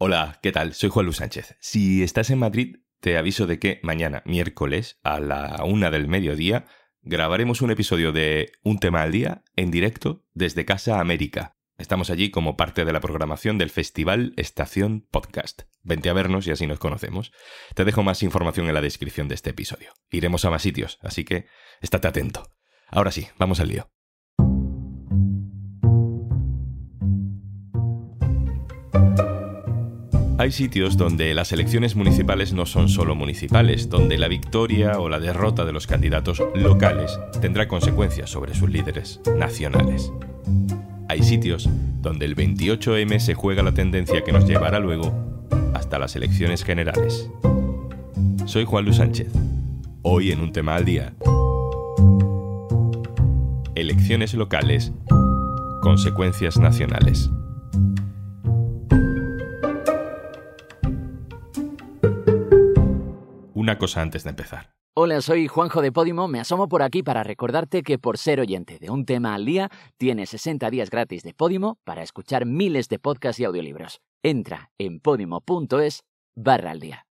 Hola, ¿qué tal? Soy Juan Luis Sánchez. Si estás en Madrid, te aviso de que mañana, miércoles, a la una del mediodía, grabaremos un episodio de Un tema al día en directo desde Casa América. Estamos allí como parte de la programación del Festival Estación Podcast. Vente a vernos y así nos conocemos. Te dejo más información en la descripción de este episodio. Iremos a más sitios, así que estate atento. Ahora sí, vamos al lío. Hay sitios donde las elecciones municipales no son solo municipales, donde la victoria o la derrota de los candidatos locales tendrá consecuencias sobre sus líderes nacionales. Hay sitios donde el 28M se juega la tendencia que nos llevará luego hasta las elecciones generales. Soy Juan Luis Sánchez. Hoy en un tema al día. Elecciones locales. Consecuencias nacionales. Una cosa antes de empezar. Hola, soy Juanjo de Podimo. Me asomo por aquí para recordarte que por ser oyente de un tema al día, tienes 60 días gratis de Podimo para escuchar miles de podcasts y audiolibros. Entra en podimo.es barra al día.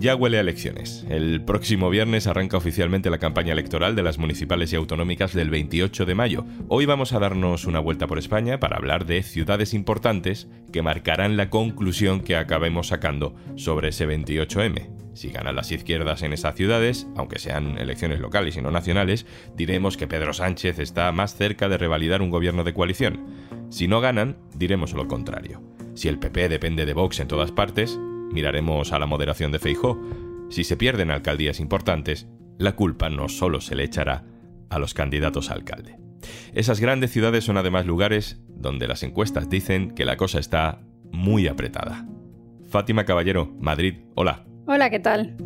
Ya huele a elecciones. El próximo viernes arranca oficialmente la campaña electoral de las municipales y autonómicas del 28 de mayo. Hoy vamos a darnos una vuelta por España para hablar de ciudades importantes que marcarán la conclusión que acabemos sacando sobre ese 28M. Si ganan las izquierdas en esas ciudades, aunque sean elecciones locales y no nacionales, diremos que Pedro Sánchez está más cerca de revalidar un gobierno de coalición. Si no ganan, diremos lo contrario. Si el PP depende de Vox en todas partes, miraremos a la moderación de Feijó. Si se pierden alcaldías importantes, la culpa no solo se le echará a los candidatos a alcalde. Esas grandes ciudades son además lugares donde las encuestas dicen que la cosa está muy apretada. Fátima Caballero, Madrid, hola. Hola, ¿qué tal?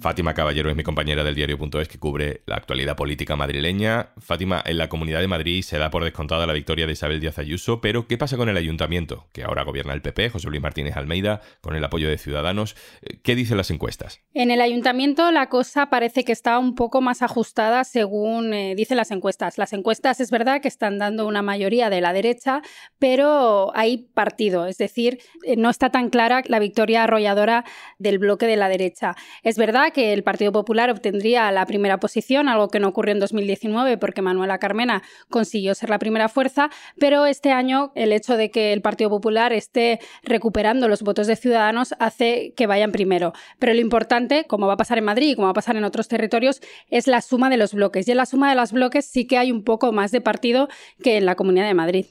Fátima Caballero es mi compañera del diario.es que cubre la actualidad política madrileña. Fátima, en la Comunidad de Madrid se da por descontada la victoria de Isabel Díaz Ayuso, pero ¿qué pasa con el ayuntamiento? Que ahora gobierna el PP, José Luis Martínez Almeida, con el apoyo de Ciudadanos. ¿Qué dicen las encuestas? En el ayuntamiento la cosa parece que está un poco más ajustada según eh, dicen las encuestas. Las encuestas es verdad que están dando una mayoría de la derecha, pero hay partido, es decir, eh, no está tan clara la victoria arrolladora del bloque de la derecha. Es verdad que el Partido Popular obtendría la primera posición, algo que no ocurrió en 2019 porque Manuela Carmena consiguió ser la primera fuerza, pero este año el hecho de que el Partido Popular esté recuperando los votos de Ciudadanos hace que vayan primero. Pero lo importante, como va a pasar en Madrid y como va a pasar en otros territorios, es la suma de los bloques. Y en la suma de los bloques sí que hay un poco más de partido que en la Comunidad de Madrid.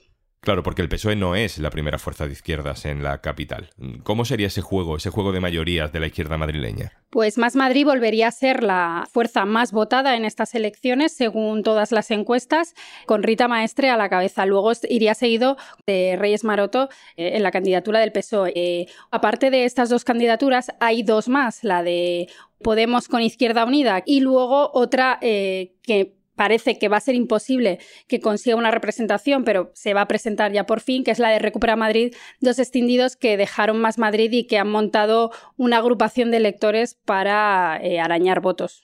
Claro, porque el PSOE no es la primera fuerza de izquierdas en la capital. ¿Cómo sería ese juego, ese juego de mayorías de la izquierda madrileña? Pues Más Madrid volvería a ser la fuerza más votada en estas elecciones, según todas las encuestas, con Rita Maestre a la cabeza. Luego iría seguido de Reyes Maroto eh, en la candidatura del PSOE. Aparte de estas dos candidaturas, hay dos más, la de Podemos con Izquierda Unida y luego otra eh, que parece que va a ser imposible que consiga una representación, pero se va a presentar ya por fin, que es la de Recupera Madrid, dos extindidos que dejaron más Madrid y que han montado una agrupación de electores para eh, arañar votos.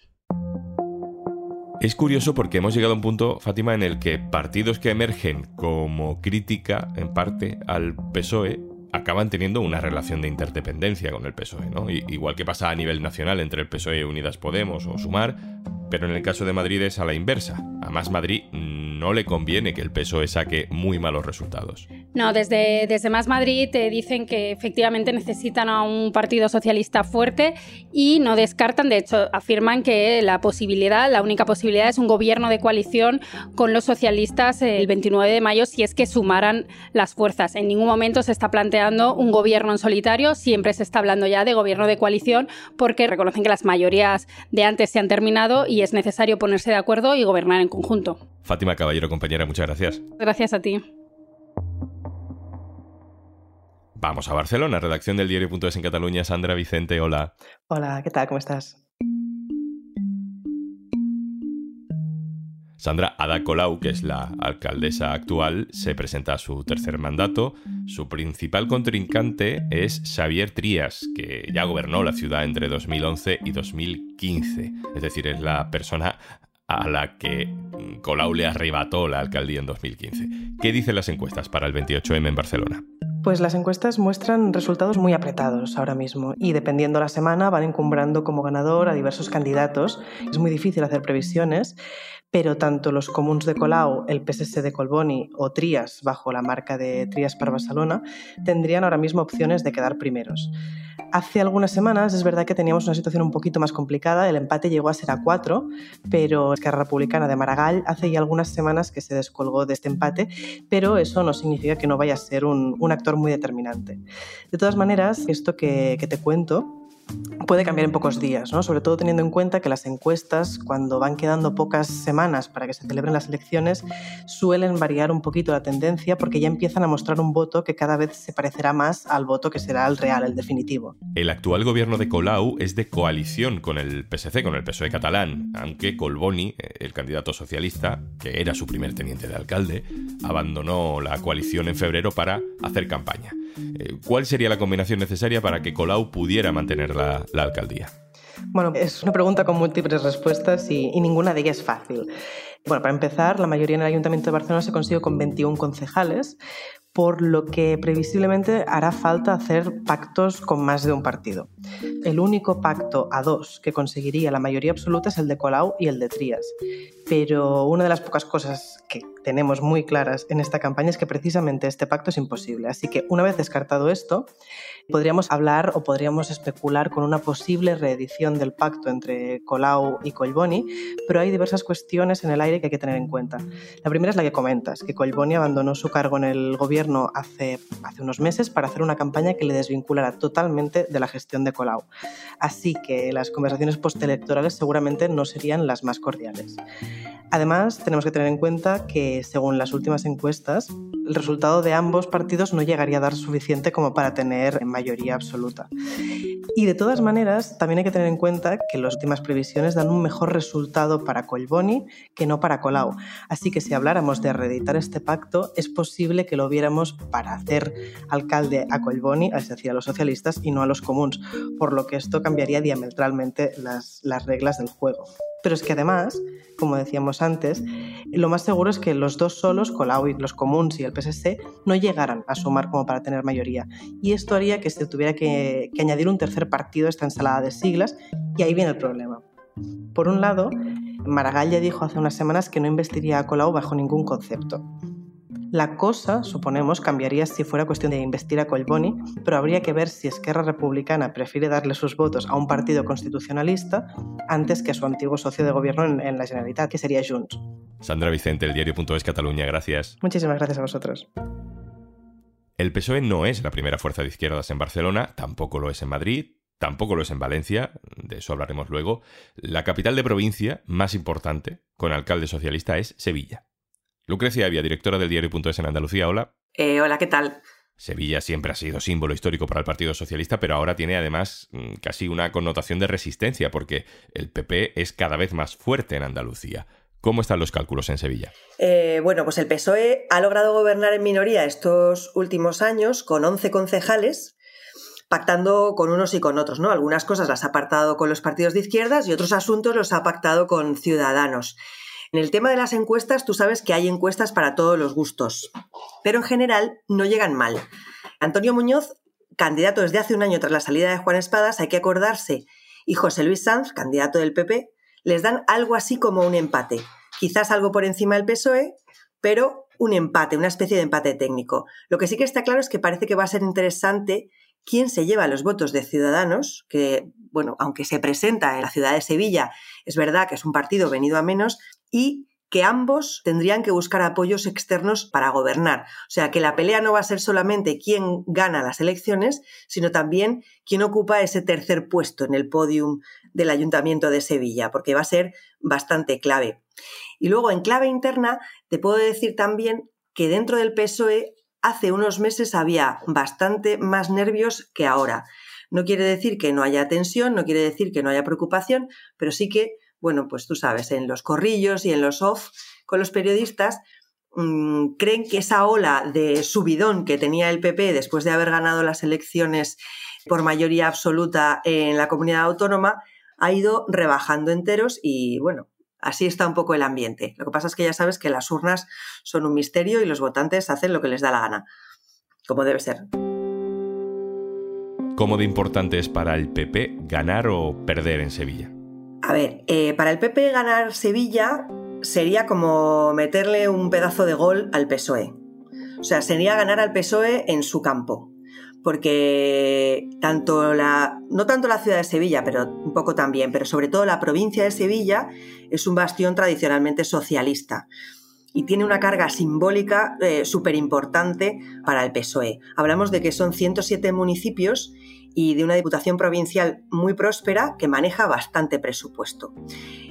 Es curioso porque hemos llegado a un punto, Fátima, en el que partidos que emergen como crítica, en parte, al PSOE, acaban teniendo una relación de interdependencia con el PSOE, ¿no? igual que pasa a nivel nacional entre el PSOE y Unidas Podemos o Sumar, pero en el caso de Madrid es a la inversa. A más Madrid no le conviene que el PSOE saque muy malos resultados. No, desde, desde Más Madrid te dicen que efectivamente necesitan a un partido socialista fuerte y no descartan, de hecho, afirman que la posibilidad, la única posibilidad es un gobierno de coalición con los socialistas el 29 de mayo si es que sumaran las fuerzas. En ningún momento se está planteando un gobierno en solitario, siempre se está hablando ya de gobierno de coalición porque reconocen que las mayorías de antes se han terminado y es necesario ponerse de acuerdo y gobernar en conjunto. Fátima Caballero, compañera, muchas gracias. Gracias a ti. Vamos a Barcelona, redacción del diario.es en Cataluña. Sandra Vicente, hola. Hola, ¿qué tal? ¿Cómo estás? Sandra Ada Colau, que es la alcaldesa actual, se presenta a su tercer mandato. Su principal contrincante es Xavier Trías, que ya gobernó la ciudad entre 2011 y 2015. Es decir, es la persona a la que Colau le arrebató la alcaldía en 2015. ¿Qué dicen las encuestas para el 28M en Barcelona? Pues las encuestas muestran resultados muy apretados ahora mismo y dependiendo la semana van encumbrando como ganador a diversos candidatos. Es muy difícil hacer previsiones, pero tanto los comuns de Colau, el PSC de Colboni o Trías, bajo la marca de Trías para Barcelona, tendrían ahora mismo opciones de quedar primeros. Hace algunas semanas es verdad que teníamos una situación un poquito más complicada, el empate llegó a ser a cuatro, pero Esquerra Republicana de Maragall hace ya algunas semanas que se descolgó de este empate, pero eso no significa que no vaya a ser un, actor muy determinante. De todas maneras, esto que te cuento puede cambiar en pocos días, ¿no? sobre todo teniendo en cuenta que las encuestas, cuando van quedando pocas semanas para que se celebren las elecciones, suelen variar un poquito la tendencia porque ya empiezan a mostrar un voto que cada vez se parecerá más al voto que será el real, el definitivo. El actual gobierno de Colau es de coalición con el PSC, con el PSOE catalán, aunque Colboni, el candidato socialista, que era su primer teniente de alcalde, abandonó la coalición en febrero para hacer campaña. Eh, ¿Cuál sería la combinación necesaria para que Colau pudiera mantener la, alcaldía? Bueno, es una pregunta con múltiples respuestas y, y, ninguna de ellas es fácil. Bueno, para empezar, la mayoría en el Ayuntamiento de Barcelona se consiguió con 21 concejales, por lo que previsiblemente hará falta hacer pactos con más de un partido. El único pacto a dos que conseguiría la mayoría absoluta es el de Colau y el de Trías. Pero una de las pocas cosas que tenemos muy claras en esta campaña es que precisamente este pacto es imposible. Así que una vez descartado esto, podríamos hablar o podríamos especular con una posible reedición del pacto entre Colau y Colboni, pero hay diversas cuestiones en el aire que hay que tener en cuenta. La primera es la que comentas, que Colboni abandonó su cargo en el gobierno hace, hace unos meses para hacer una campaña que le desvinculara totalmente de la gestión de Colau. Así que las conversaciones postelectorales seguramente no serían las más cordiales. Además, tenemos que tener en cuenta que, según las últimas encuestas, el resultado de ambos partidos no llegaría a dar suficiente como para tener mayoría absoluta. Y de todas maneras, también hay que tener en cuenta que las últimas previsiones dan un mejor resultado para Colboni que no para Colau. Así que si habláramos de reeditar este pacto, es posible que lo viéramos para hacer alcalde a Colboni, es decir, a los socialistas, y no a los comuns, por lo que esto cambiaría diametralmente las, las reglas del juego. Pero es que además, como decíamos antes, lo más seguro es que los dos solos, Colau y los comuns y el PSC, no llegaran a sumar como para tener mayoría. Y esto haría que se tuviera que, que añadir un tercer partido a esta ensalada de siglas, y ahí viene el problema. Por un lado, Maragall ya dijo hace unas semanas que no investiría a Colau bajo ningún concepto. La cosa, suponemos, cambiaría si fuera cuestión de investir a Colboni, pero habría que ver si Esquerra Republicana prefiere darle sus votos a un partido constitucionalista antes que a su antiguo socio de gobierno en, la Generalitat, que sería Junts. Sandra Vicente, el diario.es Cataluña, gracias. Muchísimas gracias a vosotros. El PSOE no es la primera fuerza de izquierdas en Barcelona, tampoco lo es en Madrid, tampoco lo es en Valencia, de eso hablaremos luego. La capital de provincia más importante, con alcalde socialista, es Sevilla. Lucrecia Avia, directora del diario.es en Andalucía, hola. Eh, hola, ¿qué tal? Sevilla siempre ha sido símbolo histórico para el Partido Socialista, pero ahora tiene además mm, casi una connotación de resistencia, porque el PP es cada vez más fuerte en Andalucía. ¿Cómo están los cálculos en Sevilla? Eh, bueno, pues el PSOE ha logrado gobernar en minoría estos últimos años con 11 concejales, pactando con unos y con otros, ¿no? Algunas cosas las ha pactado con los partidos de izquierdas y otros asuntos los ha pactado con ciudadanos. En el tema de las encuestas, tú sabes que hay encuestas para todos los gustos, pero en general no llegan mal. Antonio Muñoz, candidato desde hace un año tras la salida de Juan Espadas, hay que acordarse, y José Luis Sanz, candidato del PP, les dan algo así como un empate. Quizás algo por encima del PSOE, pero un empate, una especie de empate técnico. Lo que sí que está claro es que parece que va a ser interesante quién se lleva los votos de Ciudadanos, que, bueno, aunque se presenta en la ciudad de Sevilla, es verdad que es un partido venido a menos, y que ambos tendrían que buscar apoyos externos para gobernar. O sea, que la pelea no va a ser solamente quién gana las elecciones, sino también quién ocupa ese tercer puesto en el podium del Ayuntamiento de Sevilla, porque va a ser bastante clave. Y luego, en clave interna, te puedo decir también que dentro del PSOE hace unos meses había bastante más nervios que ahora. No quiere decir que no haya tensión, no quiere decir que no haya preocupación, pero sí que bueno, pues tú sabes, en los corrillos y en los off con los periodistas, mm, creen que esa ola de subidón que tenía el PP después de haber ganado las elecciones por mayoría absoluta en la comunidad autónoma ha ido rebajando enteros y bueno, Así está un poco el ambiente. Lo que pasa es que ya sabes que las urnas son un misterio y los votantes hacen lo que les da la gana, como debe ser. ¿Cómo de importante es para el PP ganar o perder en Sevilla? A ver, eh, para el PP ganar Sevilla sería como meterle un pedazo de gol al PSOE. O sea, sería ganar al PSOE en su campo. Porque tanto la, no tanto la ciudad de Sevilla, pero un poco también, pero sobre todo la provincia de Sevilla es un bastión tradicionalmente socialista y tiene una carga simbólica eh, súper importante para el PSOE. Hablamos de que son 107 municipios y de una diputación provincial muy próspera que maneja bastante presupuesto.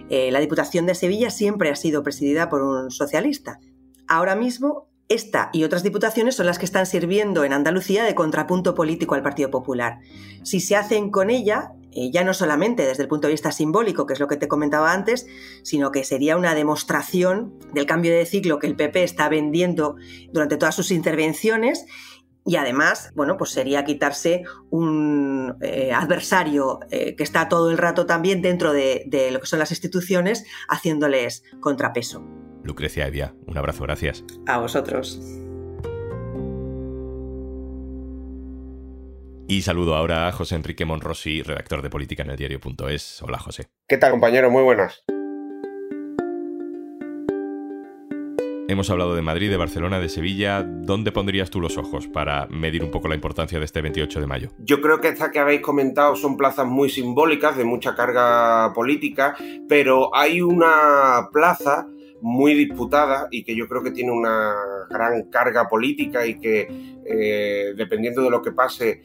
Eh, la Diputación de Sevilla siempre ha sido presidida por un socialista. Ahora mismo, esta y otras diputaciones son las que están sirviendo en Andalucía de contrapunto político al Partido Popular. Si se hacen con ella, eh, ya no solamente desde el punto de vista simbólico, que es lo que te comentaba antes, sino que sería una demostración del cambio de ciclo que el PP está vendiendo durante todas sus intervenciones y además, bueno, pues sería quitarse un eh, adversario eh, que está todo el rato también dentro de, de, lo que son las instituciones, haciéndoles contrapeso. Lucrecia Evia, un abrazo, gracias. A vosotros. Y saludo ahora a José Enrique Monrosi, redactor de política en el diario.es. Hola, José. ¿Qué tal, compañero? Muy buenas. Hemos hablado de Madrid, de Barcelona, de Sevilla. ¿Dónde pondrías tú los ojos para medir un poco la importancia de este 28 de mayo? Yo creo que estas que habéis comentado son plazas muy simbólicas, de mucha carga política, pero hay una plaza muy disputada y que yo creo que tiene una gran carga política y que eh, dependiendo de lo que pase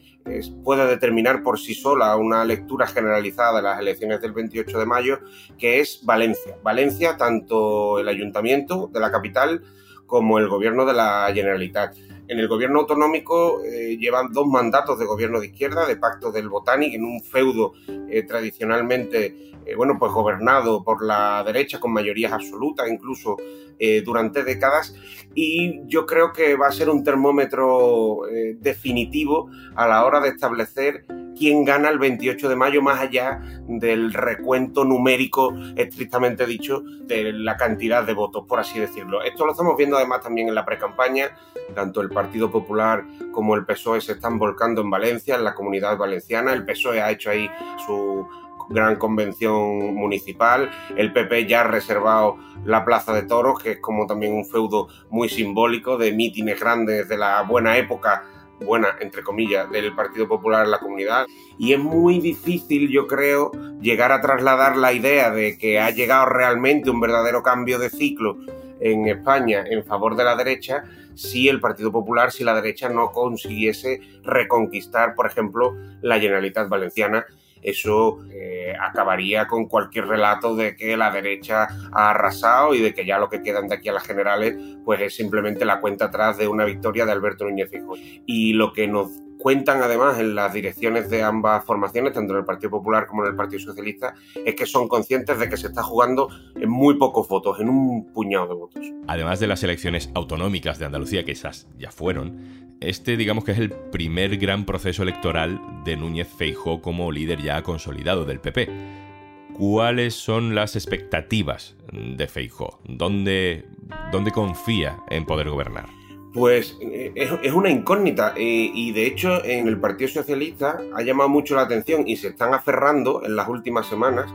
puede determinar por sí sola una lectura generalizada de las elecciones del 28 de mayo, que es Valencia. Valencia, tanto el ayuntamiento de la capital como el gobierno de la Generalitat. En el gobierno autonómico eh, llevan dos mandatos de gobierno de izquierda, de pacto del Botánic, en un feudo eh, tradicionalmente eh, bueno, pues gobernado por la derecha con mayorías absolutas, incluso durante décadas, y yo creo que va a ser un termómetro definitivo a la hora de establecer quién gana el 28 de mayo, más allá del recuento numérico, estrictamente dicho, de la cantidad de votos, por así decirlo. Esto lo estamos viendo además también en la precampaña, tanto el Partido Popular como el PSOE se están volcando en Valencia, en la comunidad valenciana, el PSOE ha hecho ahí su gran convención municipal. El PP ya ha reservado la Plaza de Toros, que es como también un feudo muy simbólico de mítines grandes de la buena época buena, entre comillas, del Partido Popular en la comunidad. Y es muy difícil, yo creo, llegar a trasladar la idea de que ha llegado realmente un verdadero cambio de ciclo en España en favor de la derecha si el Partido Popular, si la derecha no consiguiese reconquistar, por ejemplo, la Generalitat Valenciana eso eh, acabaría con cualquier relato de que la derecha ha arrasado y de que ya lo que quedan de aquí a las generales pues es simplemente la cuenta atrás de una victoria de Alberto Núñez Fijo. Y lo que nos cuentan además en las direcciones de ambas formaciones, tanto en el Partido Popular como en el Partido Socialista, es que son conscientes de que se está jugando en muy pocos votos, en un puñado de votos. Además de las elecciones autonómicas de Andalucía, que esas ya fueron, este digamos que es el primer gran proceso electoral de Núñez Feijó como líder ya consolidado del PP. ¿Cuáles son las expectativas de Feijó? ¿Dónde, dónde confía en poder gobernar? Pues eh, es, una incógnita eh, y de hecho en el Partido Socialista ha llamado mucho la atención y se están aferrando en las últimas semanas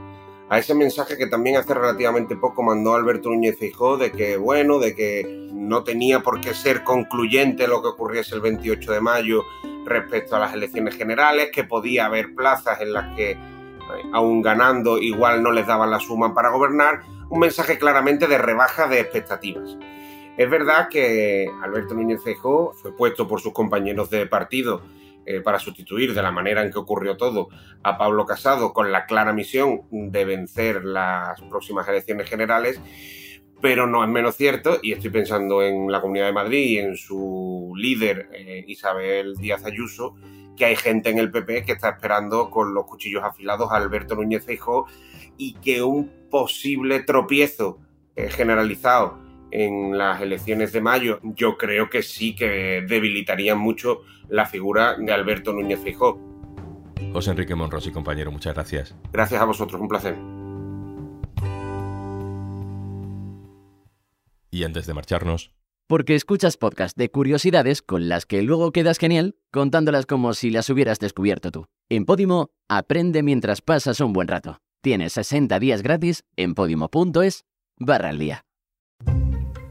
a ese mensaje que también hace relativamente poco mandó Alberto Núñez Fijó de que, bueno, de que no tenía por qué ser concluyente lo que ocurriese el 28 de mayo respecto a las elecciones generales, que podía haber plazas en las que, eh, aún ganando, igual no les daban la suma para gobernar, un mensaje claramente de rebaja de expectativas. Es verdad que Alberto Núñez Feijóo fue puesto por sus compañeros de partido eh, para sustituir de la manera en que ocurrió todo a Pablo Casado con la clara misión de vencer las próximas elecciones generales, pero no es menos cierto, y estoy pensando en la Comunidad de Madrid y en su líder eh, Isabel Díaz Ayuso, que hay gente en el PP que está esperando con los cuchillos afilados a Alberto Núñez Feijóo y que un posible tropiezo eh, generalizado en las elecciones de mayo, yo creo que sí que debilitarían mucho la figura de Alberto Núñez Fijó. José Enrique Monrosi, compañero, muchas gracias. Gracias a vosotros, un placer. Y antes de marcharnos, Porque escuchas podcast de curiosidades con las que luego quedas genial contándolas como si las hubieras descubierto tú. En Podimo, aprende mientras pasas un buen rato. Tienes 60 días gratis en podimo.es barra al día.